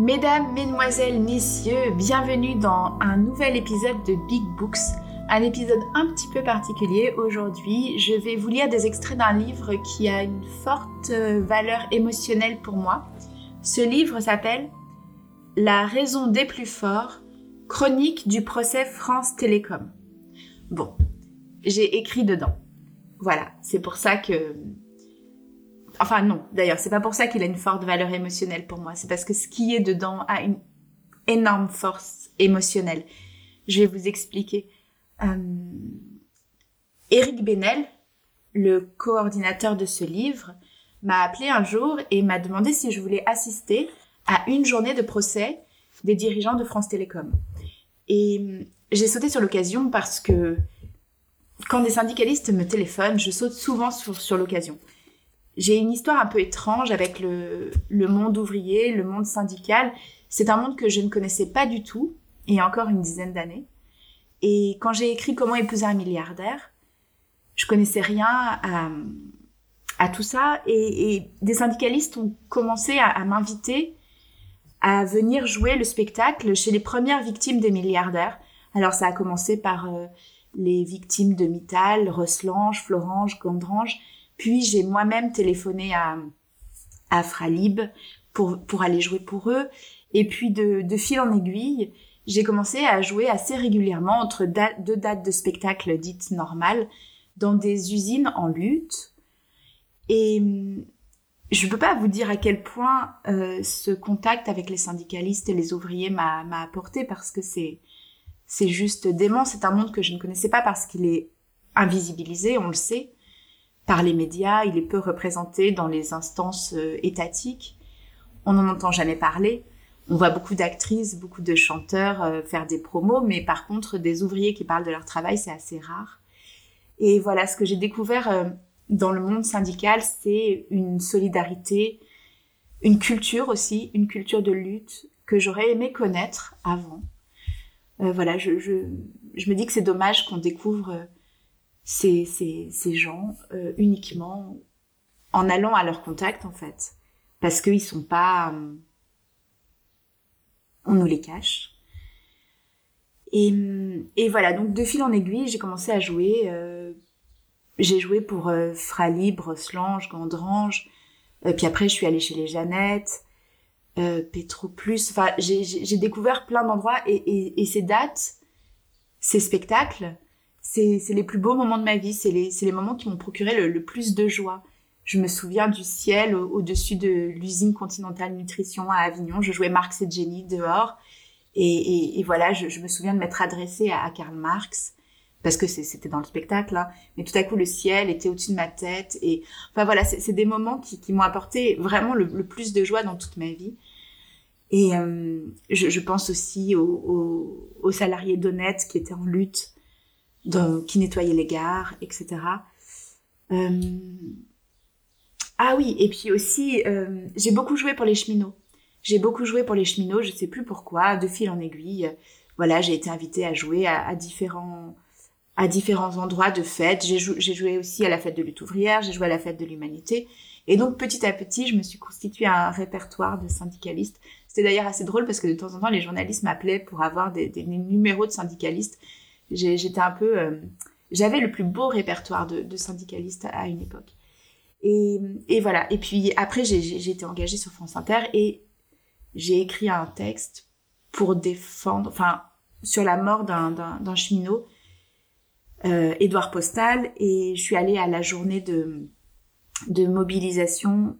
Mesdames, Mesdemoiselles, Messieurs, bienvenue dans un nouvel épisode de Big Books, un épisode un petit peu particulier. Aujourd'hui, je vais vous lire des extraits d'un livre qui a une forte euh, valeur émotionnelle pour moi. Ce livre s'appelle La raison des plus forts, chronique du procès France Télécom. Bon, j'ai écrit dedans. Voilà, c'est pour ça que Enfin non, d'ailleurs, c'est pas pour ça qu'il a une forte valeur émotionnelle pour moi. C'est parce que ce qui est dedans a une énorme force émotionnelle. Je vais vous expliquer. Euh... Eric Benel, le coordinateur de ce livre, m'a appelé un jour et m'a demandé si je voulais assister à une journée de procès des dirigeants de France Télécom. Et euh, j'ai sauté sur l'occasion parce que quand des syndicalistes me téléphonent, je saute souvent sur l'occasion. J'ai une histoire un peu étrange avec le, monde ouvrier, le monde syndical. C'est un monde que je ne connaissais pas du tout, il y a encore une dizaine d'années. Et quand j'ai écrit Comment épouser un milliardaire, je connaissais rien à, tout ça. Et, des syndicalistes ont commencé à, à m'inviter à venir jouer le spectacle chez les premières victimes des milliardaires. Alors ça a commencé par euh, les victimes de Mittal, Roslange, Florange, Gondrange. Puis j'ai moi-même téléphoné à, à Fralib pour, pour aller jouer pour eux. Et puis de, de fil en aiguille, j'ai commencé à jouer assez régulièrement entre deux dates de spectacle dites normales dans des usines en lutte. Et hum, je ne peux pas vous dire à quel point euh, ce contact avec les syndicalistes et les ouvriers m'a apporté parce que c'est c'est juste dément. C'est un monde que je ne connaissais pas parce qu'il est invisibilisé, on le sait par les médias, il est peu représenté dans les instances euh, étatiques. On n'en entend jamais parler. On voit beaucoup d'actrices, beaucoup de chanteurs euh, faire des promos, mais par contre, des ouvriers qui parlent de leur travail, c'est assez rare. Et voilà, ce que j'ai découvert euh, dans le monde syndical, c'est une solidarité, une culture aussi, une culture de lutte que j'aurais aimé connaître avant. voilà, je, me dis que c'est dommage qu'on découvre ces, ces, gens euh, uniquement en allant à leur contact en fait. Parce qu'ils sont pas euh, on nous les cache. Et, et voilà donc de fil en aiguille j'ai commencé à jouer euh, j'ai joué pour euh, Frali, Broslange, Gandrange puis après je suis allée chez les Jeannettes euh, Petro Plus enfin j'ai découvert plein d'endroits et, et ces dates ces spectacles c'est les plus beaux moments de ma vie, c'est les, moments qui m'ont procuré le, plus de joie. Je me souviens du ciel au-dessus de l'usine Continentale Nutrition à Avignon. Je jouais Marx et Jenny dehors. Et, voilà, je, me souviens de m'être adressée à, Karl Marx parce que c'était dans le spectacle. Hein. Mais tout à coup, le ciel était au-dessus de ma tête. Et enfin voilà, c'est des moments qui, m'ont apporté vraiment le, plus de joie dans toute ma vie. Et euh, je, pense aussi aux, aux, aux salariés d'Honnête qui étaient en lutte qui nettoyait les gares, etc. Euh... Ah oui, et puis aussi, euh, j'ai beaucoup joué pour les cheminots. J'ai beaucoup joué pour les cheminots, je sais plus pourquoi, de fil en aiguille. Voilà, j'ai été invitée à jouer à, différents à différents endroits de fêtes. J'ai jou joué aussi à la fête de lutte ouvrière, j'ai joué à la fête de l'humanité. Et donc petit à petit, je me suis constitué un répertoire de syndicalistes. C'était d'ailleurs assez drôle parce que de temps en temps, les journalistes m'appelaient pour avoir des, numéros de syndicalistes j'étais un peu euh, j'avais le plus beau répertoire de, syndicalistes à, une époque. Et, voilà. Et puis après j'ai été engagée sur France Inter et j'ai écrit un texte pour défendre enfin sur la mort d'un cheminot euh, Édouard Postal. Et je suis allée à la journée de mobilisation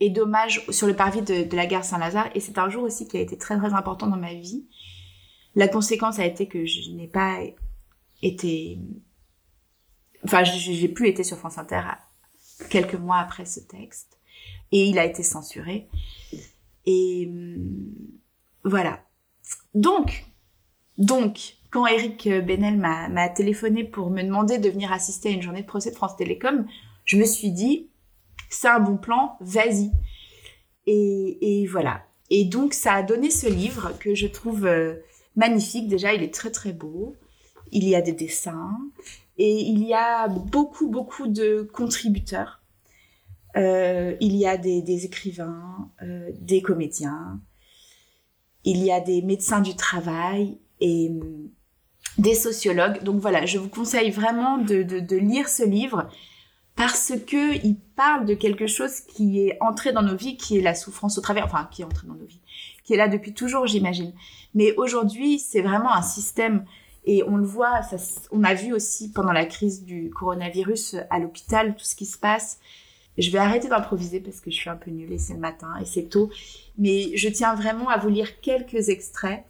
et d'hommage sur le parvis de la gare Saint-Lazare. Et c'est un jour aussi qui a été très très important dans ma vie la conséquence a été que je n'ai pas été... Enfin, j'ai plus été sur France Inter quelques mois après ce texte. Et il a été censuré. Et hum, voilà. Donc, donc, quand Eric Benel m'a téléphoné pour me demander de venir assister à une journée de procès de France Télécom, je me suis dit, c'est un bon plan, vas-y. Et, voilà. Et donc, ça a donné ce livre que je trouve euh, magnifique. Déjà, il est très très beau. Il y a des dessins et il y a beaucoup beaucoup de contributeurs. Euh, il y a des, écrivains, euh, des comédiens. il y a des médecins du travail et hum, des sociologues. Donc voilà, je vous conseille vraiment de, de, lire ce livre parce que il parle de quelque chose qui est entré dans nos vies, qui est la souffrance au travers, enfin qui est entré dans nos vies, qui est là depuis toujours, j'imagine. Mais aujourd'hui, c'est vraiment un système et on le voit, ça, on a vu aussi pendant la crise du coronavirus à l'hôpital tout ce qui se passe. Je vais arrêter d'improviser parce que je suis un peu nulle et c'est le matin et c'est tôt. Mais je tiens vraiment à vous lire quelques extraits.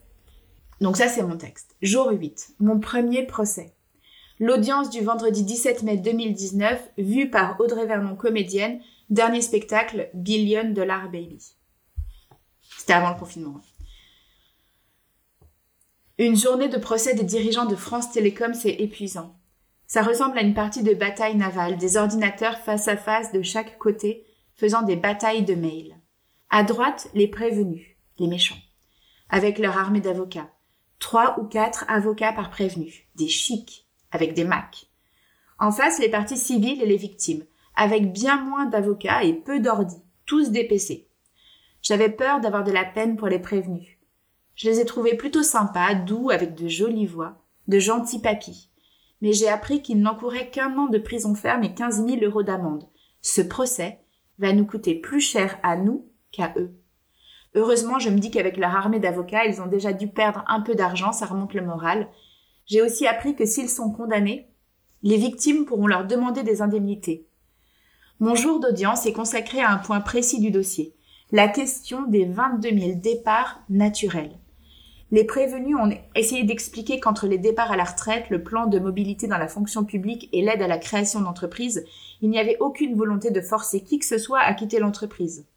Donc ça, c'est mon texte. Jour 8. Mon premier procès. L'audience du vendredi 17 mai 2019, vue par Audrey Vernon, comédienne. Dernier spectacle, Billion Dollar Baby. C'était avant le confinement. Une journée de procès des dirigeants de France Télécom, c'est épuisant. Ça ressemble à une partie de bataille navale, des ordinateurs face à face de chaque côté, faisant des batailles de mails. À droite, les prévenus, les méchants, avec leur armée d'avocats. Trois ou quatre avocats par prévenu, des chics, avec des macs. En face, les parties civiles et les victimes, avec bien moins d'avocats et peu d'ordis, tous des PC. J'avais peur d'avoir de la peine pour les prévenus. Je les ai trouvés plutôt sympas, doux, avec de jolies voix, de gentils papis. Mais j'ai appris qu'ils n'encouraient qu'un an de prison ferme et quinze mille euros d'amende. Ce procès va nous coûter plus cher à nous qu'à eux. Heureusement, je me dis qu'avec leur armée d'avocats, ils ont déjà dû perdre un peu d'argent, ça remonte le moral. J'ai aussi appris que s'ils sont condamnés, les victimes pourront leur demander des indemnités. Mon jour d'audience est consacré à un point précis du dossier, la question des 22 000 départs naturels. Les prévenus ont essayé d'expliquer qu'entre les départs à la retraite, le plan de mobilité dans la fonction publique et l'aide à la création d'entreprises, il n'y avait aucune volonté de forcer qui que ce soit à quitter l'entreprise.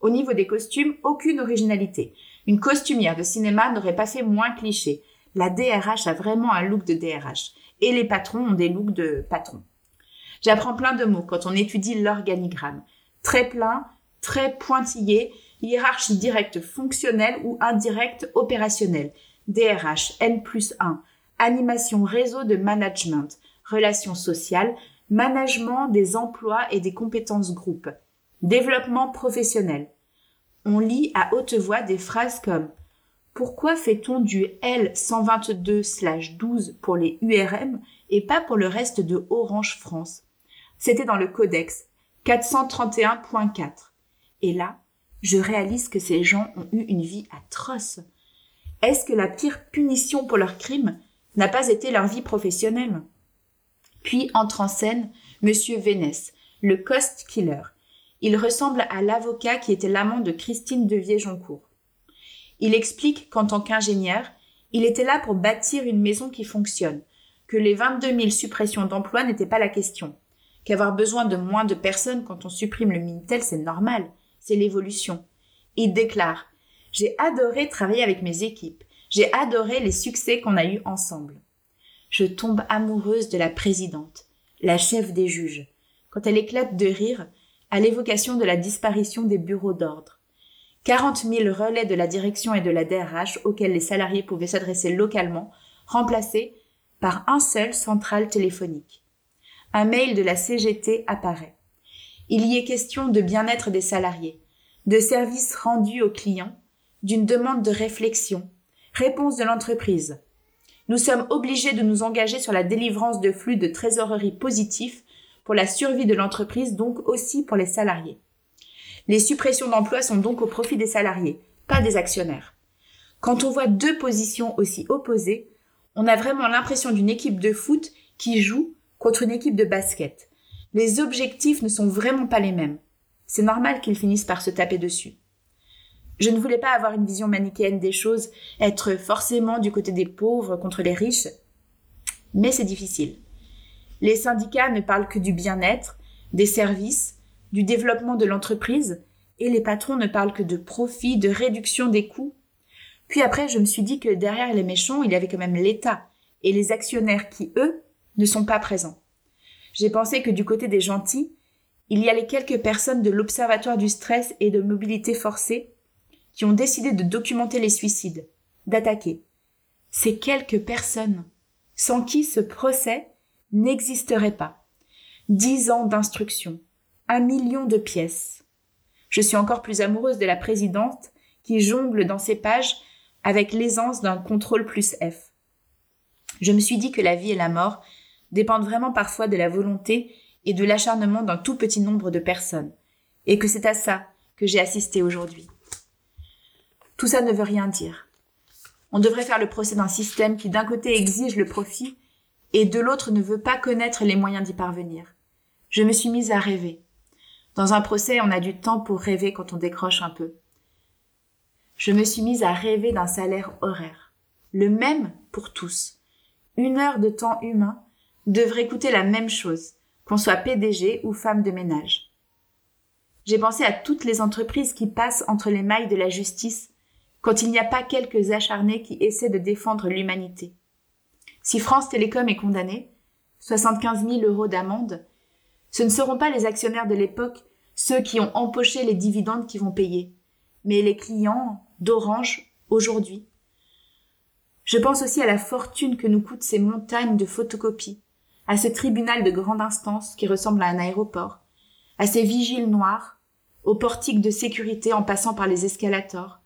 Au niveau des costumes, aucune originalité. Une costumière de cinéma n'aurait pas fait moins cliché. La DRH a vraiment un look de DRH. Et les patrons ont des looks de patrons. J'apprends plein de mots quand on étudie l'organigramme. Très plein, très pointillé, hiérarchie directe fonctionnelle ou indirecte opérationnelle, DRH, N plus 1, animation réseau de management, relations sociales, management des emplois et des compétences groupes, développement professionnel. On lit à haute voix des phrases comme pourquoi fait-on du L122/12 pour les URM et pas pour le reste de Orange France? C'était dans le codex 431.4. Et là, je réalise que ces gens ont eu une vie atroce. Est-ce que la pire punition pour leur crime n'a pas été leur vie professionnelle? Puis entre en scène Monsieur Vénès, le cost killer. Il ressemble à l'avocat qui était l'amant de Christine Devier-Joncourt. Il explique qu'en tant qu'ingénieur, il était là pour bâtir une maison qui fonctionne, que les 22 000 suppressions d'emplois n'étaient pas la question, qu'avoir besoin de moins de personnes quand on supprime le Minitel, c'est normal, c'est l'évolution. Il déclare J'ai adoré travailler avec mes équipes. J'ai adoré les succès qu'on a eus ensemble. Je tombe amoureuse de la présidente, la chef des juges, quand elle éclate de rire à l'évocation de la disparition des bureaux d'ordre. Quarante mille relais de la direction et de la DRH auxquels les salariés pouvaient s'adresser localement, remplacés par un seul central téléphonique. Un mail de la CGT apparaît. Il y est question de bien-être des salariés, de services rendus aux clients, d'une demande de réflexion, réponse de l'entreprise. Nous sommes obligés de nous engager sur la délivrance de flux de trésorerie positifs pour la survie de l'entreprise, donc aussi pour les salariés. Les suppressions d'emplois sont donc au profit des salariés, pas des actionnaires. Quand on voit deux positions aussi opposées, on a vraiment l'impression d'une équipe de foot qui joue contre une équipe de basket les objectifs ne sont vraiment pas les mêmes. C'est normal qu'ils finissent par se taper dessus. Je ne voulais pas avoir une vision manichéenne des choses, être forcément du côté des pauvres contre les riches, mais c'est difficile. Les syndicats ne parlent que du bien-être, des services, du développement de l'entreprise, et les patrons ne parlent que de profit, de réduction des coûts. Puis après, je me suis dit que derrière les méchants, il y avait quand même l'État et les actionnaires qui, eux, ne sont pas présents. J'ai pensé que du côté des gentils, il y a les quelques personnes de l'Observatoire du stress et de mobilité forcée qui ont décidé de documenter les suicides, d'attaquer. Ces quelques personnes, sans qui ce procès n'existerait pas. Dix ans d'instruction, un million de pièces. Je suis encore plus amoureuse de la présidente qui jongle dans ses pages avec l'aisance d'un contrôle plus F. Je me suis dit que la vie et la mort dépendent vraiment parfois de la volonté et de l'acharnement d'un tout petit nombre de personnes, et que c'est à ça que j'ai assisté aujourd'hui. Tout ça ne veut rien dire. On devrait faire le procès d'un système qui d'un côté exige le profit et de l'autre ne veut pas connaître les moyens d'y parvenir. Je me suis mise à rêver. Dans un procès, on a du temps pour rêver quand on décroche un peu. Je me suis mise à rêver d'un salaire horaire. Le même pour tous. Une heure de temps humain devrait coûter la même chose, qu'on soit PDG ou femme de ménage. J'ai pensé à toutes les entreprises qui passent entre les mailles de la justice quand il n'y a pas quelques acharnés qui essaient de défendre l'humanité. Si France Télécom est condamnée, 75 000 euros d'amende, ce ne seront pas les actionnaires de l'époque, ceux qui ont empoché les dividendes qui vont payer, mais les clients d'Orange aujourd'hui. Je pense aussi à la fortune que nous coûtent ces montagnes de photocopies, à ce tribunal de grande instance qui ressemble à un aéroport, à ces vigiles noirs, aux portiques de sécurité en passant par les escalators.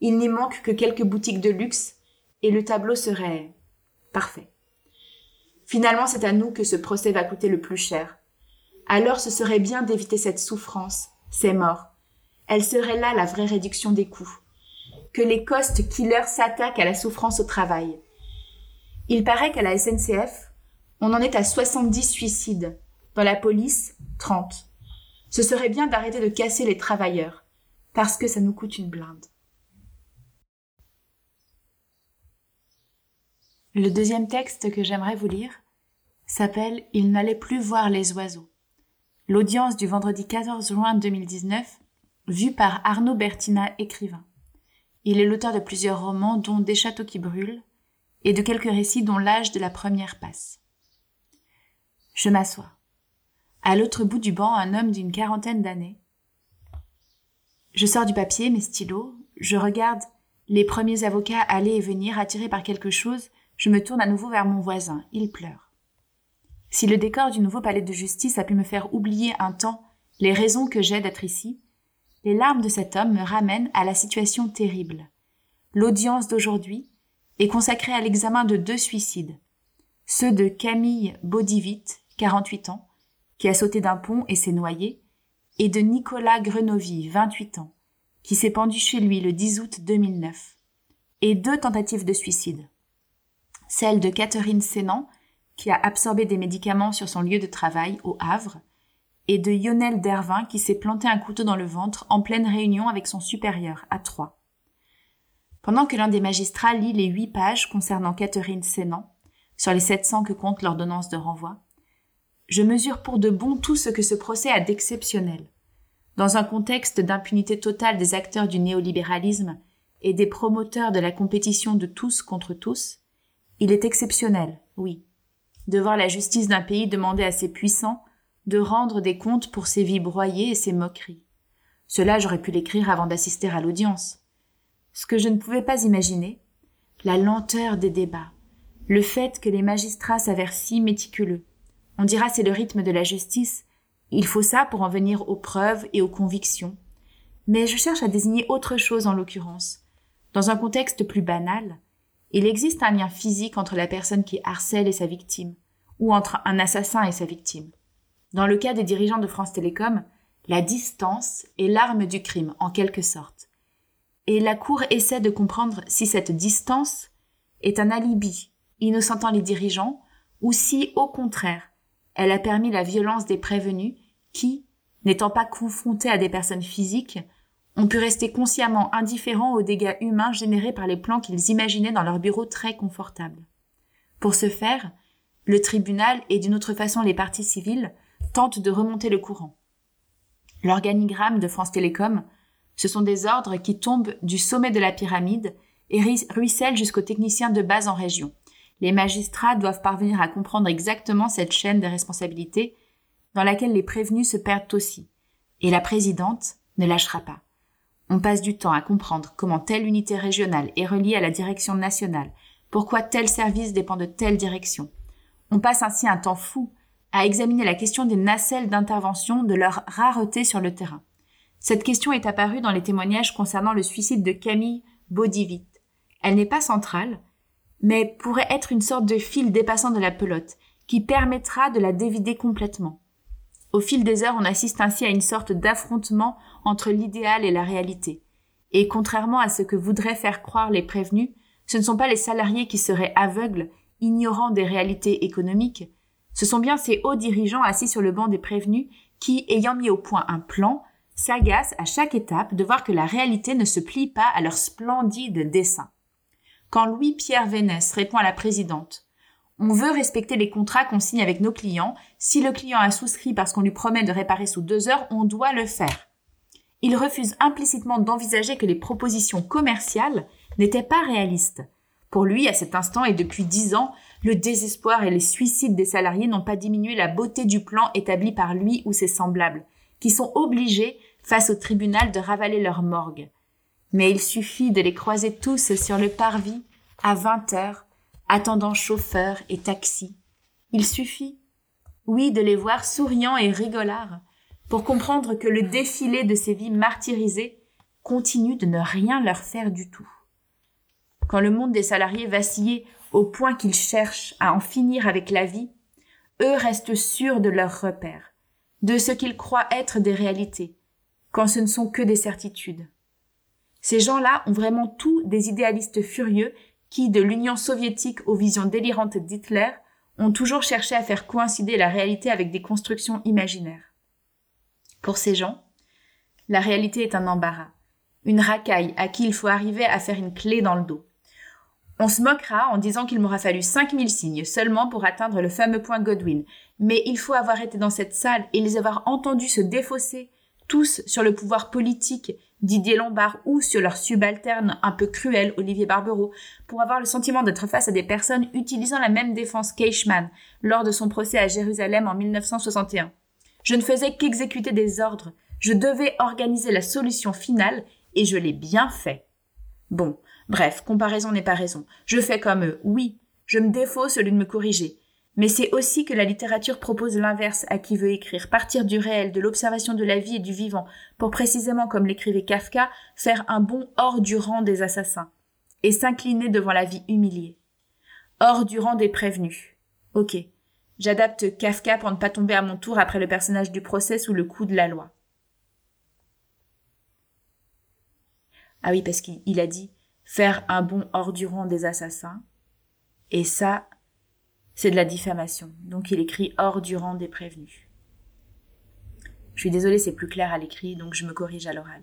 Il n'y manque que quelques boutiques de luxe et le tableau serait Parfait. Finalement, c'est à nous que ce procès va coûter le plus cher. Alors ce serait bien d'éviter cette souffrance, ces morts. Elle serait là la vraie réduction des coûts. Que les cost killers s'attaquent à la souffrance au travail. Il paraît qu'à la SNCF, on en est à 70 suicides. Dans la police, 30. Ce serait bien d'arrêter de casser les travailleurs, parce que ça nous coûte une blinde. Le deuxième texte que j'aimerais vous lire s'appelle Il n'allait plus voir les oiseaux. L'audience du vendredi 14 juin 2019, vue par Arnaud Bertina, écrivain. Il est l'auteur de plusieurs romans, dont Des châteaux qui brûlent, et de quelques récits dont L'âge de la première passe. Je m'assois. À l'autre bout du banc, un homme d'une quarantaine d'années. Je sors du papier, mes stylos, je regarde les premiers avocats aller et venir, attirés par quelque chose je me tourne à nouveau vers mon voisin. Il pleure. Si le décor du nouveau palais de justice a pu me faire oublier un temps les raisons que j'ai d'être ici, les larmes de cet homme me ramènent à la situation terrible. L'audience d'aujourd'hui est consacrée à l'examen de deux suicides. Ceux de Camille Baudivit, 48 ans, qui a sauté d'un pont et s'est noyé, et de Nicolas Grenovy, 28 ans, qui s'est pendu chez lui le 10 août 2009, et deux tentatives de suicide celle de Catherine Sénan, qui a absorbé des médicaments sur son lieu de travail au Havre, et de Lionel Dervin qui s'est planté un couteau dans le ventre en pleine réunion avec son supérieur, à Troyes. Pendant que l'un des magistrats lit les huit pages concernant Catherine Sénan, sur les 700 que compte l'ordonnance de renvoi, je mesure pour de bon tout ce que ce procès a d'exceptionnel. Dans un contexte d'impunité totale des acteurs du néolibéralisme et des promoteurs de la compétition de tous contre tous, il est exceptionnel, oui, de voir la justice d'un pays demander à ses puissants de rendre des comptes pour ses vies broyées et ses moqueries. Cela j'aurais pu l'écrire avant d'assister à l'audience. Ce que je ne pouvais pas imaginer, la lenteur des débats, le fait que les magistrats s'avèrent si méticuleux. On dira c'est le rythme de la justice, il faut ça pour en venir aux preuves et aux convictions. Mais je cherche à désigner autre chose en l'occurrence. Dans un contexte plus banal, il existe un lien physique entre la personne qui harcèle et sa victime, ou entre un assassin et sa victime. Dans le cas des dirigeants de France Télécom, la distance est l'arme du crime, en quelque sorte. Et la Cour essaie de comprendre si cette distance est un alibi, innocentant les dirigeants, ou si, au contraire, elle a permis la violence des prévenus qui, n'étant pas confrontés à des personnes physiques, ont pu rester consciemment indifférents aux dégâts humains générés par les plans qu'ils imaginaient dans leur bureau très confortable. Pour ce faire, le tribunal et d'une autre façon les parties civiles tentent de remonter le courant. L'organigramme de France Télécom, ce sont des ordres qui tombent du sommet de la pyramide et ruissellent jusqu'aux techniciens de base en région. Les magistrats doivent parvenir à comprendre exactement cette chaîne de responsabilités dans laquelle les prévenus se perdent aussi. Et la présidente ne lâchera pas. On passe du temps à comprendre comment telle unité régionale est reliée à la direction nationale, pourquoi tel service dépend de telle direction. On passe ainsi un temps fou à examiner la question des nacelles d'intervention, de leur rareté sur le terrain. Cette question est apparue dans les témoignages concernant le suicide de Camille Baudivit. Elle n'est pas centrale, mais pourrait être une sorte de fil dépassant de la pelote, qui permettra de la dévider complètement. Au fil des heures, on assiste ainsi à une sorte d'affrontement entre l'idéal et la réalité. Et contrairement à ce que voudraient faire croire les prévenus, ce ne sont pas les salariés qui seraient aveugles, ignorants des réalités économiques, ce sont bien ces hauts dirigeants assis sur le banc des prévenus qui, ayant mis au point un plan, s'agacent à chaque étape de voir que la réalité ne se plie pas à leur splendide dessin. Quand Louis-Pierre Vénès répond à la présidente on veut respecter les contrats qu'on signe avec nos clients. Si le client a souscrit parce qu'on lui promet de réparer sous deux heures, on doit le faire. Il refuse implicitement d'envisager que les propositions commerciales n'étaient pas réalistes. Pour lui, à cet instant et depuis dix ans, le désespoir et les suicides des salariés n'ont pas diminué la beauté du plan établi par lui ou ses semblables, qui sont obligés, face au tribunal, de ravaler leur morgue. Mais il suffit de les croiser tous sur le parvis à vingt heures attendant chauffeur et taxi. Il suffit, oui, de les voir souriants et rigolards pour comprendre que le défilé de ces vies martyrisées continue de ne rien leur faire du tout. Quand le monde des salariés vacillait au point qu'ils cherchent à en finir avec la vie, eux restent sûrs de leurs repères, de ce qu'ils croient être des réalités, quand ce ne sont que des certitudes. Ces gens-là ont vraiment tous des idéalistes furieux qui, de l'Union soviétique aux visions délirantes d'Hitler, ont toujours cherché à faire coïncider la réalité avec des constructions imaginaires. Pour ces gens, la réalité est un embarras, une racaille à qui il faut arriver à faire une clé dans le dos. On se moquera en disant qu'il m'aura fallu 5000 signes seulement pour atteindre le fameux point Godwin, mais il faut avoir été dans cette salle et les avoir entendus se défausser, tous sur le pouvoir politique Didier Lombard ou sur leur subalterne un peu cruel Olivier Barbero pour avoir le sentiment d'être face à des personnes utilisant la même défense qu'Eichmann lors de son procès à Jérusalem en 1961. Je ne faisais qu'exécuter des ordres, je devais organiser la solution finale et je l'ai bien fait. Bon, bref, comparaison n'est pas raison. Je fais comme eux, oui, je me défausse au lieu de me corriger. Mais c'est aussi que la littérature propose l'inverse à qui veut écrire, partir du réel, de l'observation de la vie et du vivant, pour précisément, comme l'écrivait Kafka, faire un bond hors du rang des assassins, et s'incliner devant la vie humiliée. Hors du rang des prévenus. Ok. J'adapte Kafka pour ne pas tomber à mon tour après le personnage du procès sous le coup de la loi. Ah oui, parce qu'il a dit faire un bond hors du rang des assassins. Et ça, c'est de la diffamation. Donc il écrit hors du rang des prévenus. Je suis désolée, c'est plus clair à l'écrit, donc je me corrige à l'oral.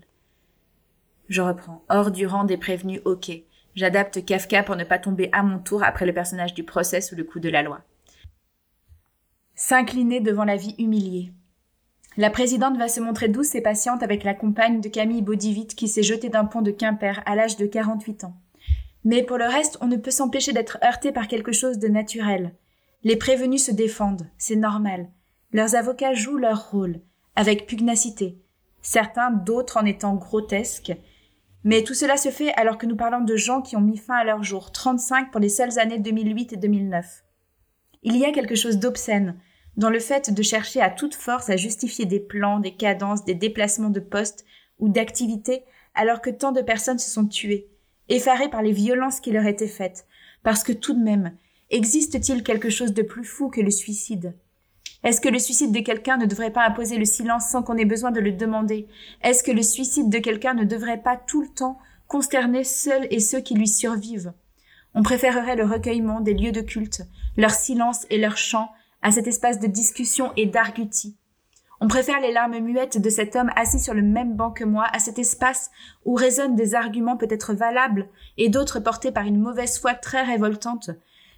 Je reprends. Hors du rang des prévenus, ok. J'adapte Kafka pour ne pas tomber à mon tour après le personnage du procès sous le coup de la loi. S'incliner devant la vie humiliée. La présidente va se montrer douce et patiente avec la compagne de Camille Baudivite qui s'est jetée d'un pont de Quimper à l'âge de 48 ans. Mais pour le reste, on ne peut s'empêcher d'être heurté par quelque chose de naturel. Les prévenus se défendent, c'est normal. Leurs avocats jouent leur rôle, avec pugnacité, certains d'autres en étant grotesques. Mais tout cela se fait alors que nous parlons de gens qui ont mis fin à leur jour, 35 pour les seules années 2008 et 2009. Il y a quelque chose d'obscène dans le fait de chercher à toute force à justifier des plans, des cadences, des déplacements de postes ou d'activités alors que tant de personnes se sont tuées, effarées par les violences qui leur étaient faites, parce que tout de même, Existe-t-il quelque chose de plus fou que le suicide? Est-ce que le suicide de quelqu'un ne devrait pas imposer le silence sans qu'on ait besoin de le demander? Est-ce que le suicide de quelqu'un ne devrait pas tout le temps consterner seuls et ceux qui lui survivent? On préférerait le recueillement des lieux de culte, leur silence et leur chant à cet espace de discussion et d'argutie. On préfère les larmes muettes de cet homme assis sur le même banc que moi à cet espace où résonnent des arguments peut-être valables et d'autres portés par une mauvaise foi très révoltante,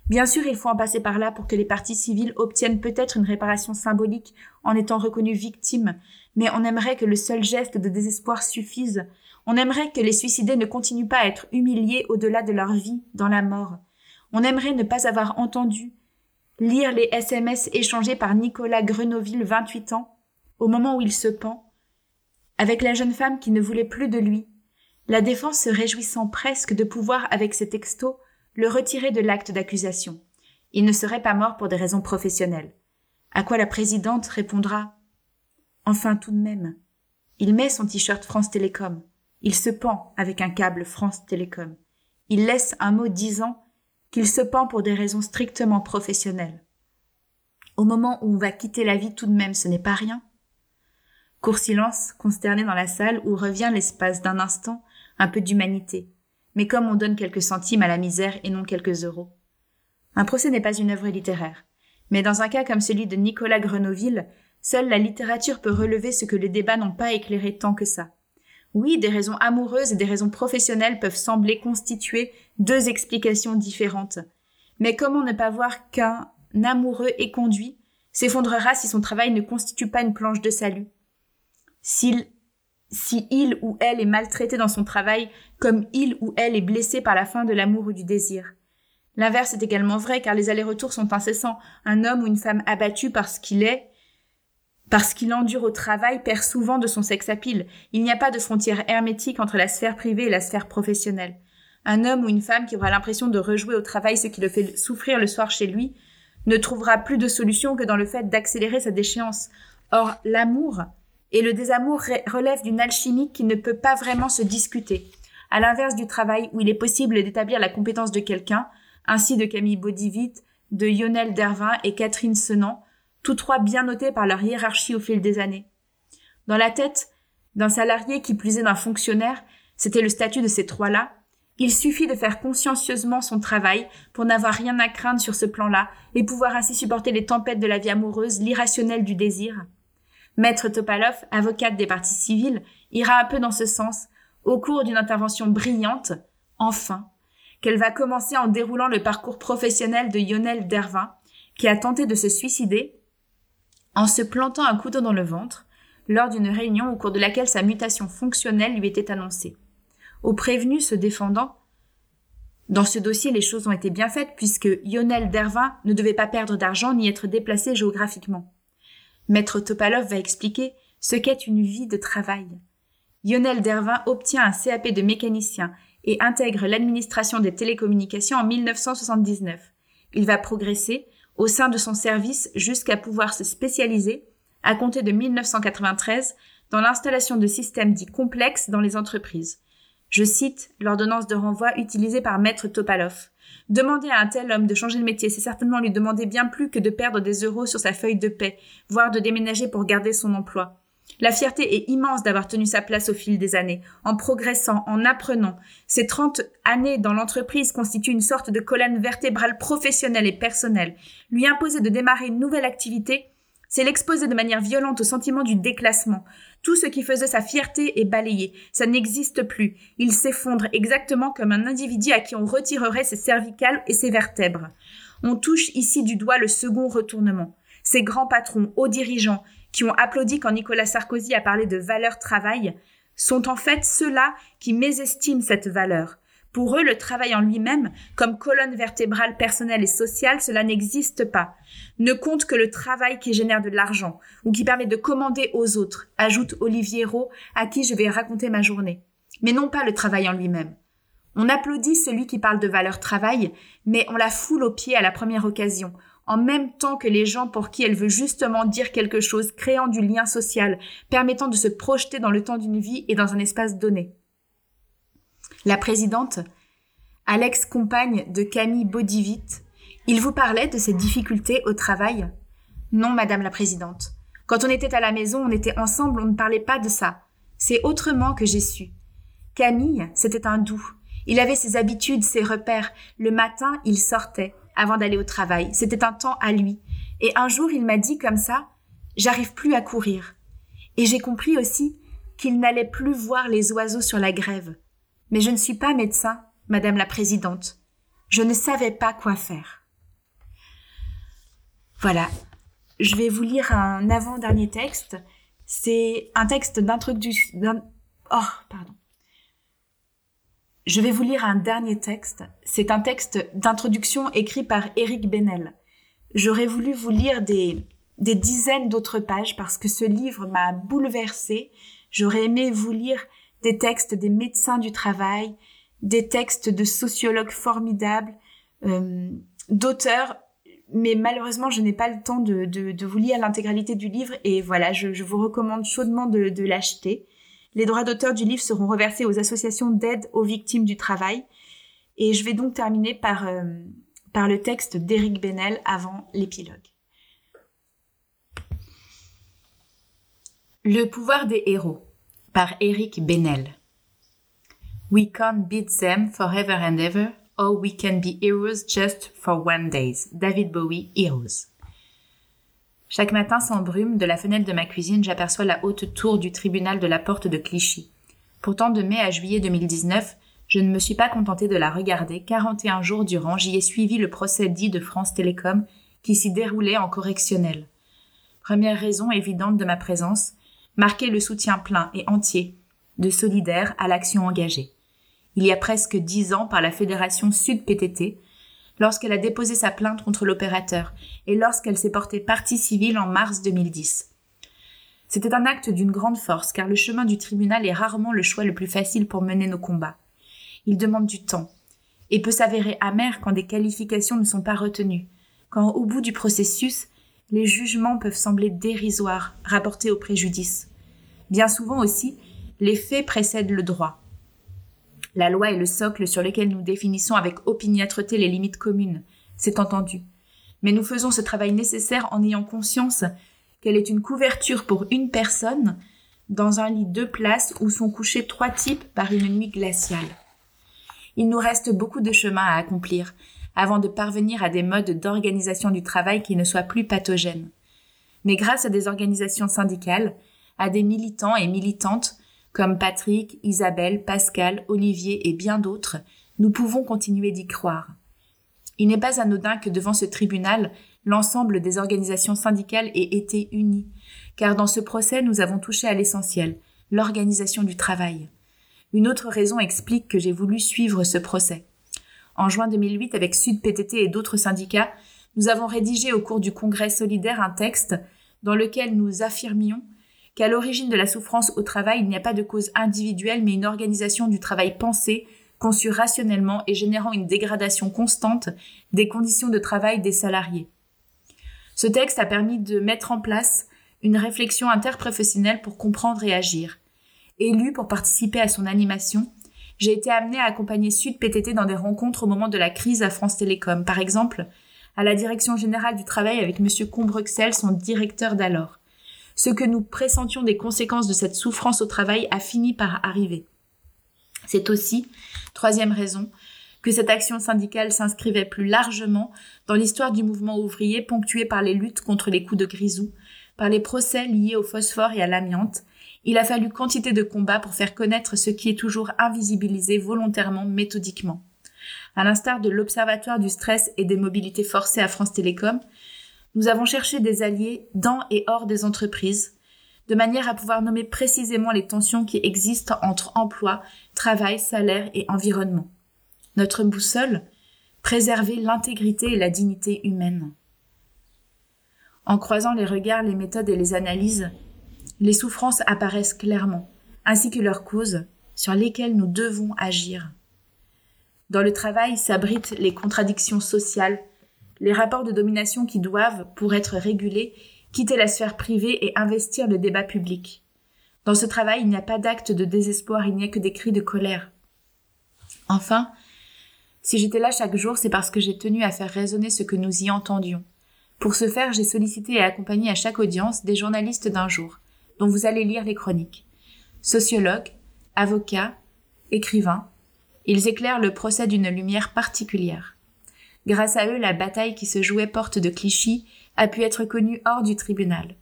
Bien sûr, il faut en passer par là pour que les parties civiles obtiennent peut-être une réparation symbolique en étant reconnues victimes, mais on aimerait que le seul geste de désespoir suffise. On aimerait que les suicidés ne continuent pas à être humiliés au-delà de leur vie, dans la mort. On aimerait ne pas avoir entendu lire les SMS échangés par Nicolas Grenoville, 28 ans, au moment où il se pend, avec la jeune femme qui ne voulait plus de lui, la défense se réjouissant presque de pouvoir, avec ces textos, le retirer de l'acte d'accusation. Il ne serait pas mort pour des raisons professionnelles. À quoi la présidente répondra Enfin tout de même. Il met son t-shirt France Télécom. Il se pend avec un câble France Télécom. il laisse un mot disant qu'il se pend pour des raisons strictement professionnelles. Au moment où on va quitter la vie tout de même, ce n'est pas rien. Court silence, consterné dans la salle où revient l'espace d'un instant un peu d'humanité, mais comme on donne quelques centimes à la misère et non quelques euros. Un procès n'est pas une œuvre littéraire, mais dans un cas comme celui de Nicolas Grenoville, seule la littérature peut relever ce que les débats n'ont pas éclairé tant que ça. Oui, des raisons amoureuses et des raisons professionnelles peuvent sembler constituer deux explications différentes. Mais comment ne pas voir qu'un amoureux éconduit s'effondrera si son travail ne constitue pas une planche de salut? S'il si il ou elle est maltraité dans son travail, comme il ou elle est blessé par la fin de l'amour ou du désir. L'inverse est également vrai car les allers-retours sont incessants. Un homme ou une femme abattu parce qu'il est, parce qu'il endure au travail, perd souvent de son sex appeal. Il n'y a pas de frontière hermétique entre la sphère privée et la sphère professionnelle. Un homme ou une femme qui aura l'impression de rejouer au travail ce qui le fait souffrir le soir chez lui ne trouvera plus de solution que dans le fait d'accélérer sa déchéance. Or, l'amour, et le désamour relève d'une alchimie qui ne peut pas vraiment se discuter. À l'inverse du travail où il est possible d'établir la compétence de quelqu'un, ainsi de Camille Baudivit, de Lionel Dervin et Catherine Senant, tous trois bien notés par leur hiérarchie au fil des années. Dans la tête d'un salarié qui plus est d'un fonctionnaire, c'était le statut de ces trois-là, il suffit de faire consciencieusement son travail pour n'avoir rien à craindre sur ce plan-là et pouvoir ainsi supporter les tempêtes de la vie amoureuse, l'irrationnel du désir, Maître Topalov, avocate des parties civiles, ira un peu dans ce sens au cours d'une intervention brillante, enfin, qu'elle va commencer en déroulant le parcours professionnel de Lionel Dervin, qui a tenté de se suicider en se plantant un couteau dans le ventre lors d'une réunion au cours de laquelle sa mutation fonctionnelle lui était annoncée. Au prévenu se défendant, dans ce dossier, les choses ont été bien faites puisque Lionel Dervin ne devait pas perdre d'argent ni être déplacé géographiquement. Maître Topalov va expliquer ce qu'est une vie de travail. Lionel Dervin obtient un CAP de mécanicien et intègre l'administration des télécommunications en 1979. Il va progresser au sein de son service jusqu'à pouvoir se spécialiser, à compter de 1993, dans l'installation de systèmes dits complexes dans les entreprises. Je cite l'ordonnance de renvoi utilisée par Maître Topalov. Demander à un tel homme de changer de métier, c'est certainement lui demander bien plus que de perdre des euros sur sa feuille de paie, voire de déménager pour garder son emploi. La fierté est immense d'avoir tenu sa place au fil des années, en progressant, en apprenant. Ces trente années dans l'entreprise constituent une sorte de colonne vertébrale professionnelle et personnelle. Lui imposer de démarrer une nouvelle activité, c'est l'exposer de manière violente au sentiment du déclassement. Tout ce qui faisait sa fierté est balayé. Ça n'existe plus. Il s'effondre exactement comme un individu à qui on retirerait ses cervicales et ses vertèbres. On touche ici du doigt le second retournement. Ces grands patrons, hauts dirigeants, qui ont applaudi quand Nicolas Sarkozy a parlé de valeur travail, sont en fait ceux-là qui mésestiment cette valeur. Pour eux, le travail en lui-même, comme colonne vertébrale personnelle et sociale, cela n'existe pas. Ne compte que le travail qui génère de l'argent, ou qui permet de commander aux autres, ajoute Olivier Rowe, à qui je vais raconter ma journée. Mais non pas le travail en lui-même. On applaudit celui qui parle de valeur travail, mais on la foule aux pieds à la première occasion, en même temps que les gens pour qui elle veut justement dire quelque chose, créant du lien social, permettant de se projeter dans le temps d'une vie et dans un espace donné. La présidente, Alex compagne de Camille Baudivit, il vous parlait de ses difficultés au travail? Non, madame la présidente. Quand on était à la maison, on était ensemble, on ne parlait pas de ça. C'est autrement que j'ai su. Camille, c'était un doux. Il avait ses habitudes, ses repères. Le matin, il sortait avant d'aller au travail. C'était un temps à lui. Et un jour, il m'a dit comme ça, j'arrive plus à courir. Et j'ai compris aussi qu'il n'allait plus voir les oiseaux sur la grève. Mais je ne suis pas médecin, Madame la Présidente. Je ne savais pas quoi faire. Voilà. Je vais vous lire un avant-dernier texte. C'est un texte d'introduction. Oh, pardon. Je vais vous lire un dernier texte. C'est un texte d'introduction écrit par Éric Benel. J'aurais voulu vous lire des, des dizaines d'autres pages parce que ce livre m'a bouleversée. J'aurais aimé vous lire des textes des médecins du travail, des textes de sociologues formidables, euh, d'auteurs, mais malheureusement je n'ai pas le temps de, de, vous lire l'intégralité du livre et voilà, je, vous recommande chaudement de, de l'acheter. Les droits d'auteur du livre seront reversés aux associations d'aide aux victimes du travail. Et je vais donc terminer par, euh, par le texte d'Éric Benel avant l'épilogue. Le pouvoir des héros par Éric Benel. We can't beat them forever and ever, or we can be heroes just for one day. David Bowie, Heroes. Chaque matin sans brume, de la fenêtre de ma cuisine, j'aperçois la haute tour du tribunal de la porte de Clichy. Pourtant, de mai à juillet 2019, je ne me suis pas contentée de la regarder. 41 jours durant, j'y ai suivi le procès dit de France Télécom qui s'y déroulait en correctionnel. Première raison évidente de ma présence, marquait le soutien plein et entier de solidaire à l'action engagée. Il y a presque dix ans par la Fédération Sud PTT, lorsqu'elle a déposé sa plainte contre l'opérateur et lorsqu'elle s'est portée partie civile en mars 2010. C'était un acte d'une grande force car le chemin du tribunal est rarement le choix le plus facile pour mener nos combats. Il demande du temps et peut s'avérer amer quand des qualifications ne sont pas retenues, quand au bout du processus, les jugements peuvent sembler dérisoires, rapportés au préjudice. Bien souvent aussi, les faits précèdent le droit. La loi est le socle sur lequel nous définissons avec opiniâtreté les limites communes, c'est entendu. Mais nous faisons ce travail nécessaire en ayant conscience qu'elle est une couverture pour une personne dans un lit de place où sont couchés trois types par une nuit glaciale. Il nous reste beaucoup de chemin à accomplir avant de parvenir à des modes d'organisation du travail qui ne soient plus pathogènes. Mais grâce à des organisations syndicales, à des militants et militantes comme Patrick, Isabelle, Pascal, Olivier et bien d'autres, nous pouvons continuer d'y croire. Il n'est pas anodin que devant ce tribunal, l'ensemble des organisations syndicales ait été uni, car dans ce procès nous avons touché à l'essentiel, l'organisation du travail. Une autre raison explique que j'ai voulu suivre ce procès. En juin 2008, avec Sud PTT et d'autres syndicats, nous avons rédigé au cours du congrès solidaire un texte dans lequel nous affirmions qu'à l'origine de la souffrance au travail, il n'y a pas de cause individuelle, mais une organisation du travail pensée, conçue rationnellement et générant une dégradation constante des conditions de travail des salariés. Ce texte a permis de mettre en place une réflexion interprofessionnelle pour comprendre et agir. Élu pour participer à son animation, j'ai été amené à accompagner Sud PTT dans des rencontres au moment de la crise à France Télécom, par exemple, à la direction générale du travail avec M. Combruxel, son directeur d'alors ce que nous pressentions des conséquences de cette souffrance au travail a fini par arriver. C'est aussi, troisième raison, que cette action syndicale s'inscrivait plus largement dans l'histoire du mouvement ouvrier ponctué par les luttes contre les coups de grisou, par les procès liés au phosphore et à l'amiante. Il a fallu quantité de combats pour faire connaître ce qui est toujours invisibilisé volontairement, méthodiquement. À l'instar de l'Observatoire du stress et des mobilités forcées à France Télécom, nous avons cherché des alliés dans et hors des entreprises, de manière à pouvoir nommer précisément les tensions qui existent entre emploi, travail, salaire et environnement. Notre boussole, préserver l'intégrité et la dignité humaine. En croisant les regards, les méthodes et les analyses, les souffrances apparaissent clairement, ainsi que leurs causes, sur lesquelles nous devons agir. Dans le travail s'abritent les contradictions sociales les rapports de domination qui doivent, pour être régulés, quitter la sphère privée et investir le débat public. Dans ce travail, il n'y a pas d'acte de désespoir, il n'y a que des cris de colère. Enfin, si j'étais là chaque jour, c'est parce que j'ai tenu à faire résonner ce que nous y entendions. Pour ce faire, j'ai sollicité et accompagné à chaque audience des journalistes d'un jour, dont vous allez lire les chroniques. Sociologues, avocats, écrivains, ils éclairent le procès d'une lumière particulière. Grâce à eux, la bataille qui se jouait porte de Clichy a pu être connue hors du tribunal.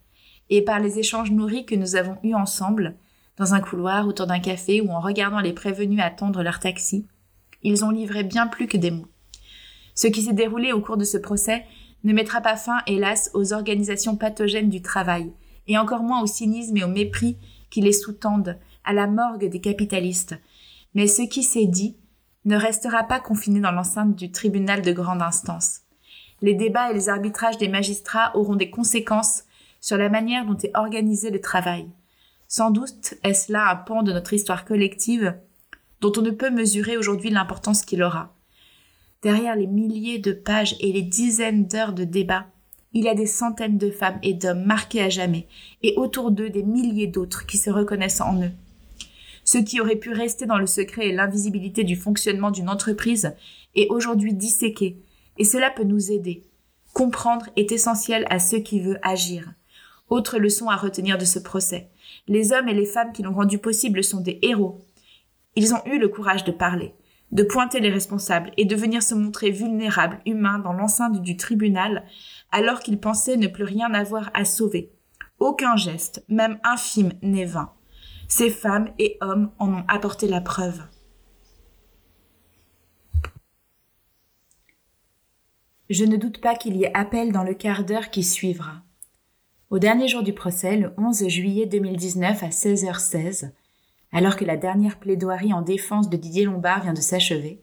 Et par les échanges nourris que nous avons eus ensemble, dans un couloir, autour d'un café ou en regardant les prévenus attendre leur taxi, ils ont livré bien plus que des mots. Ce qui s'est déroulé au cours de ce procès ne mettra pas fin, hélas, aux organisations pathogènes du travail, et encore moins au cynisme et au mépris qui les sous-tendent, à la morgue des capitalistes. Mais ce qui s'est dit ne restera pas confiné dans l'enceinte du tribunal de grande instance. Les débats et les arbitrages des magistrats auront des conséquences sur la manière dont est organisé le travail. Sans doute est-ce là un pan de notre histoire collective dont on ne peut mesurer aujourd'hui l'importance qu'il aura. Derrière les milliers de pages et les dizaines d'heures de débats, il y a des centaines de femmes et d'hommes marqués à jamais, et autour d'eux des milliers d'autres qui se reconnaissent en eux. Ce qui aurait pu rester dans le secret et l'invisibilité du fonctionnement d'une entreprise est aujourd'hui disséqué, et cela peut nous aider. Comprendre est essentiel à ceux qui veulent agir. Autre leçon à retenir de ce procès. Les hommes et les femmes qui l'ont rendu possible sont des héros. Ils ont eu le courage de parler, de pointer les responsables et de venir se montrer vulnérables, humains dans l'enceinte du tribunal, alors qu'ils pensaient ne plus rien avoir à sauver. Aucun geste, même infime, n'est vain. Ces femmes et hommes en ont apporté la preuve. Je ne doute pas qu'il y ait appel dans le quart d'heure qui suivra. Au dernier jour du procès, le 11 juillet 2019 à 16h16, alors que la dernière plaidoirie en défense de Didier Lombard vient de s'achever,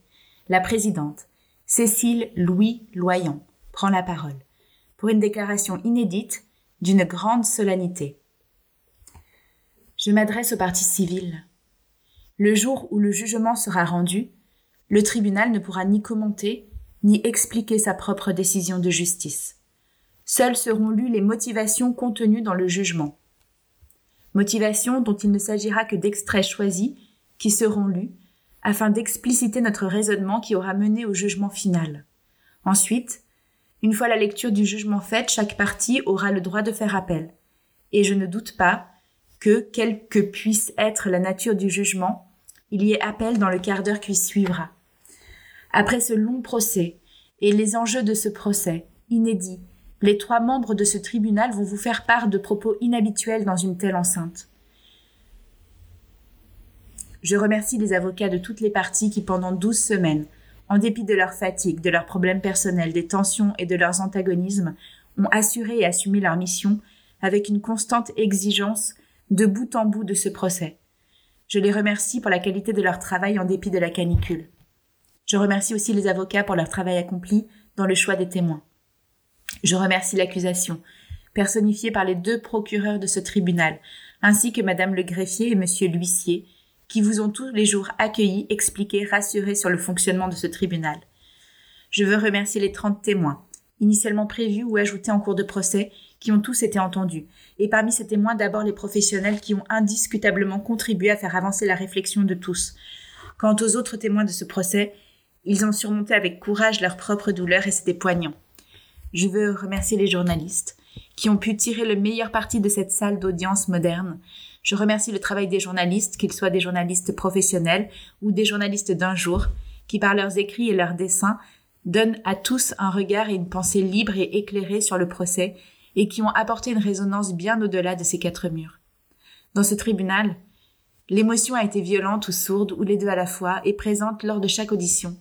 la présidente, Cécile Louis Loyant, prend la parole pour une déclaration inédite d'une grande solennité. Je m'adresse au parti civil. Le jour où le jugement sera rendu, le tribunal ne pourra ni commenter, ni expliquer sa propre décision de justice. Seules seront lues les motivations contenues dans le jugement. Motivations dont il ne s'agira que d'extraits choisis qui seront lus afin d'expliciter notre raisonnement qui aura mené au jugement final. Ensuite, une fois la lecture du jugement faite, chaque partie aura le droit de faire appel. Et je ne doute pas que, quelle que puisse être la nature du jugement, il y ait appel dans le quart d'heure qui suivra. Après ce long procès et les enjeux de ce procès, inédit, les trois membres de ce tribunal vont vous faire part de propos inhabituels dans une telle enceinte. Je remercie les avocats de toutes les parties qui, pendant douze semaines, en dépit de leur fatigue, de leurs problèmes personnels, des tensions et de leurs antagonismes, ont assuré et assumé leur mission avec une constante exigence de bout en bout de ce procès. Je les remercie pour la qualité de leur travail en dépit de la canicule. Je remercie aussi les avocats pour leur travail accompli dans le choix des témoins. Je remercie l'accusation, personnifiée par les deux procureurs de ce tribunal, ainsi que Madame le greffier et Monsieur l'huissier, qui vous ont tous les jours accueillis, expliqués, rassurés sur le fonctionnement de ce tribunal. Je veux remercier les trente témoins, initialement prévus ou ajoutés en cours de procès, qui ont tous été entendus, et parmi ces témoins d'abord les professionnels qui ont indiscutablement contribué à faire avancer la réflexion de tous. Quant aux autres témoins de ce procès, ils ont surmonté avec courage leurs propres douleurs et c'était poignant. Je veux remercier les journalistes qui ont pu tirer le meilleur parti de cette salle d'audience moderne. Je remercie le travail des journalistes, qu'ils soient des journalistes professionnels ou des journalistes d'un jour, qui par leurs écrits et leurs dessins donnent à tous un regard et une pensée libre et éclairée sur le procès et qui ont apporté une résonance bien au-delà de ces quatre murs. Dans ce tribunal, l'émotion a été violente ou sourde ou les deux à la fois et présente lors de chaque audition.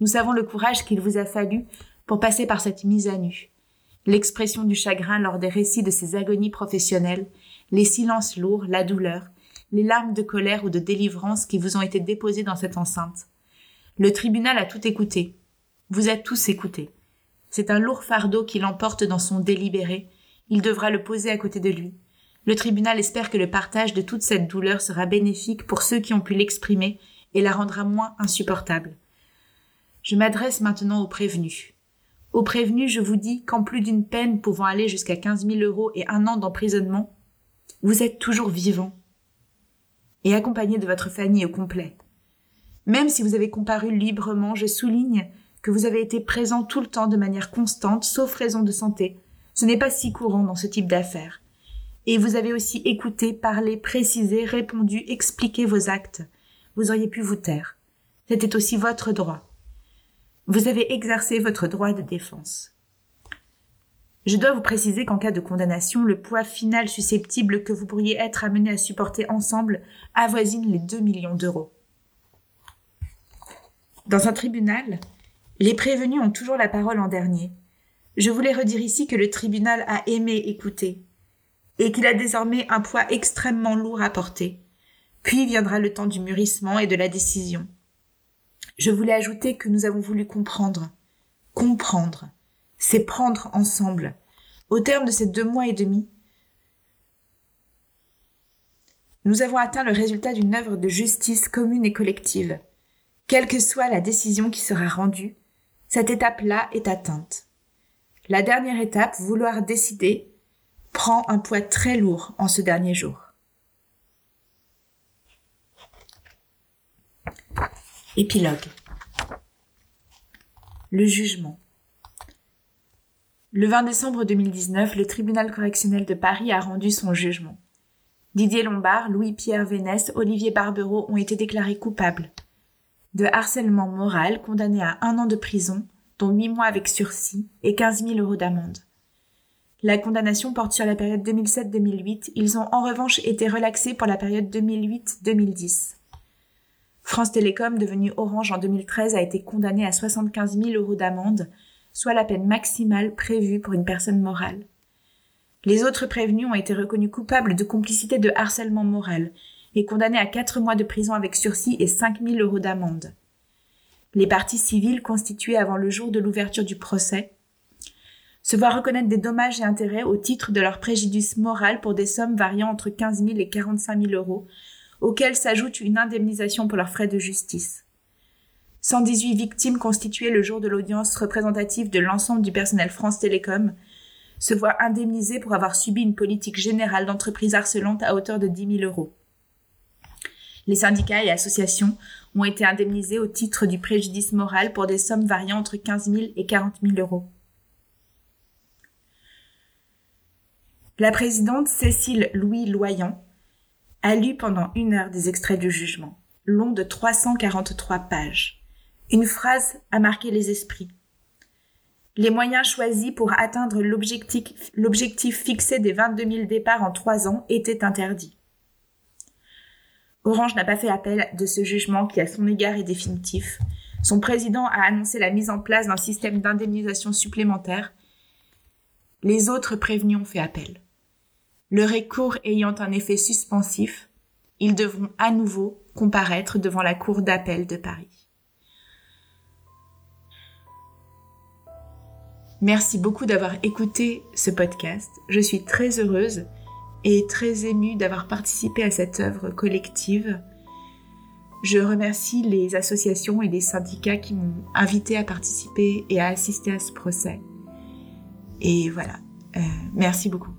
Nous savons le courage qu'il vous a fallu pour passer par cette mise à nu. L'expression du chagrin lors des récits de ces agonies professionnelles, les silences lourds, la douleur, les larmes de colère ou de délivrance qui vous ont été déposées dans cette enceinte. Le tribunal a tout écouté. Vous êtes tous écoutés. C'est un lourd fardeau qui l'emporte dans son délibéré. Il devra le poser à côté de lui. Le tribunal espère que le partage de toute cette douleur sera bénéfique pour ceux qui ont pu l'exprimer et la rendra moins insupportable. Je m'adresse maintenant aux prévenus. Aux prévenus, je vous dis qu'en plus d'une peine pouvant aller jusqu'à quinze mille euros et un an d'emprisonnement, vous êtes toujours vivant et accompagné de votre famille au complet. Même si vous avez comparu librement, je souligne que vous avez été présent tout le temps de manière constante, sauf raison de santé. Ce n'est pas si courant dans ce type d'affaires. Et vous avez aussi écouté, parlé, précisé, répondu, expliqué vos actes. Vous auriez pu vous taire. C'était aussi votre droit. Vous avez exercé votre droit de défense. Je dois vous préciser qu'en cas de condamnation, le poids final susceptible que vous pourriez être amené à supporter ensemble avoisine les 2 millions d'euros. Dans un tribunal, les prévenus ont toujours la parole en dernier. Je voulais redire ici que le tribunal a aimé écouter, et qu'il a désormais un poids extrêmement lourd à porter. Puis viendra le temps du mûrissement et de la décision. Je voulais ajouter que nous avons voulu comprendre. Comprendre, c'est prendre ensemble. Au terme de ces deux mois et demi, nous avons atteint le résultat d'une œuvre de justice commune et collective. Quelle que soit la décision qui sera rendue, cette étape-là est atteinte. La dernière étape, vouloir décider, prend un poids très lourd en ce dernier jour. Épilogue. Le jugement. Le 20 décembre 2019, le tribunal correctionnel de Paris a rendu son jugement. Didier Lombard, Louis-Pierre Vénès, Olivier Barbero ont été déclarés coupables de harcèlement moral, condamnés à un an de prison, dont huit mois avec sursis et 15 000 euros d'amende. La condamnation porte sur la période 2007-2008. Ils ont en revanche été relaxés pour la période 2008-2010. France Télécom, devenue Orange en 2013, a été condamné à 75 000 euros d'amende, soit la peine maximale prévue pour une personne morale. Les autres prévenus ont été reconnus coupables de complicité de harcèlement moral et condamnés à quatre mois de prison avec sursis et 5 000 euros d'amende. Les parties civiles constituées avant le jour de l'ouverture du procès se voient reconnaître des dommages et intérêts au titre de leur préjudice moral pour des sommes variant entre 15 000 et 45 000 euros, auxquels s'ajoute une indemnisation pour leurs frais de justice. 118 victimes constituées le jour de l'audience représentative de l'ensemble du personnel France Télécom se voient indemnisées pour avoir subi une politique générale d'entreprise harcelante à hauteur de 10 000 euros. Les syndicats et associations ont été indemnisés au titre du préjudice moral pour des sommes variant entre 15 000 et 40 000 euros. La présidente Cécile Louis Loyant a lu pendant une heure des extraits du jugement, long de 343 pages. Une phrase a marqué les esprits. Les moyens choisis pour atteindre l'objectif fixé des 22 000 départs en trois ans étaient interdits. Orange n'a pas fait appel de ce jugement qui à son égard est définitif. Son président a annoncé la mise en place d'un système d'indemnisation supplémentaire. Les autres prévenus ont fait appel. Le recours ayant un effet suspensif, ils devront à nouveau comparaître devant la Cour d'appel de Paris. Merci beaucoup d'avoir écouté ce podcast. Je suis très heureuse et très émue d'avoir participé à cette œuvre collective. Je remercie les associations et les syndicats qui m'ont invité à participer et à assister à ce procès. Et voilà, euh, merci beaucoup.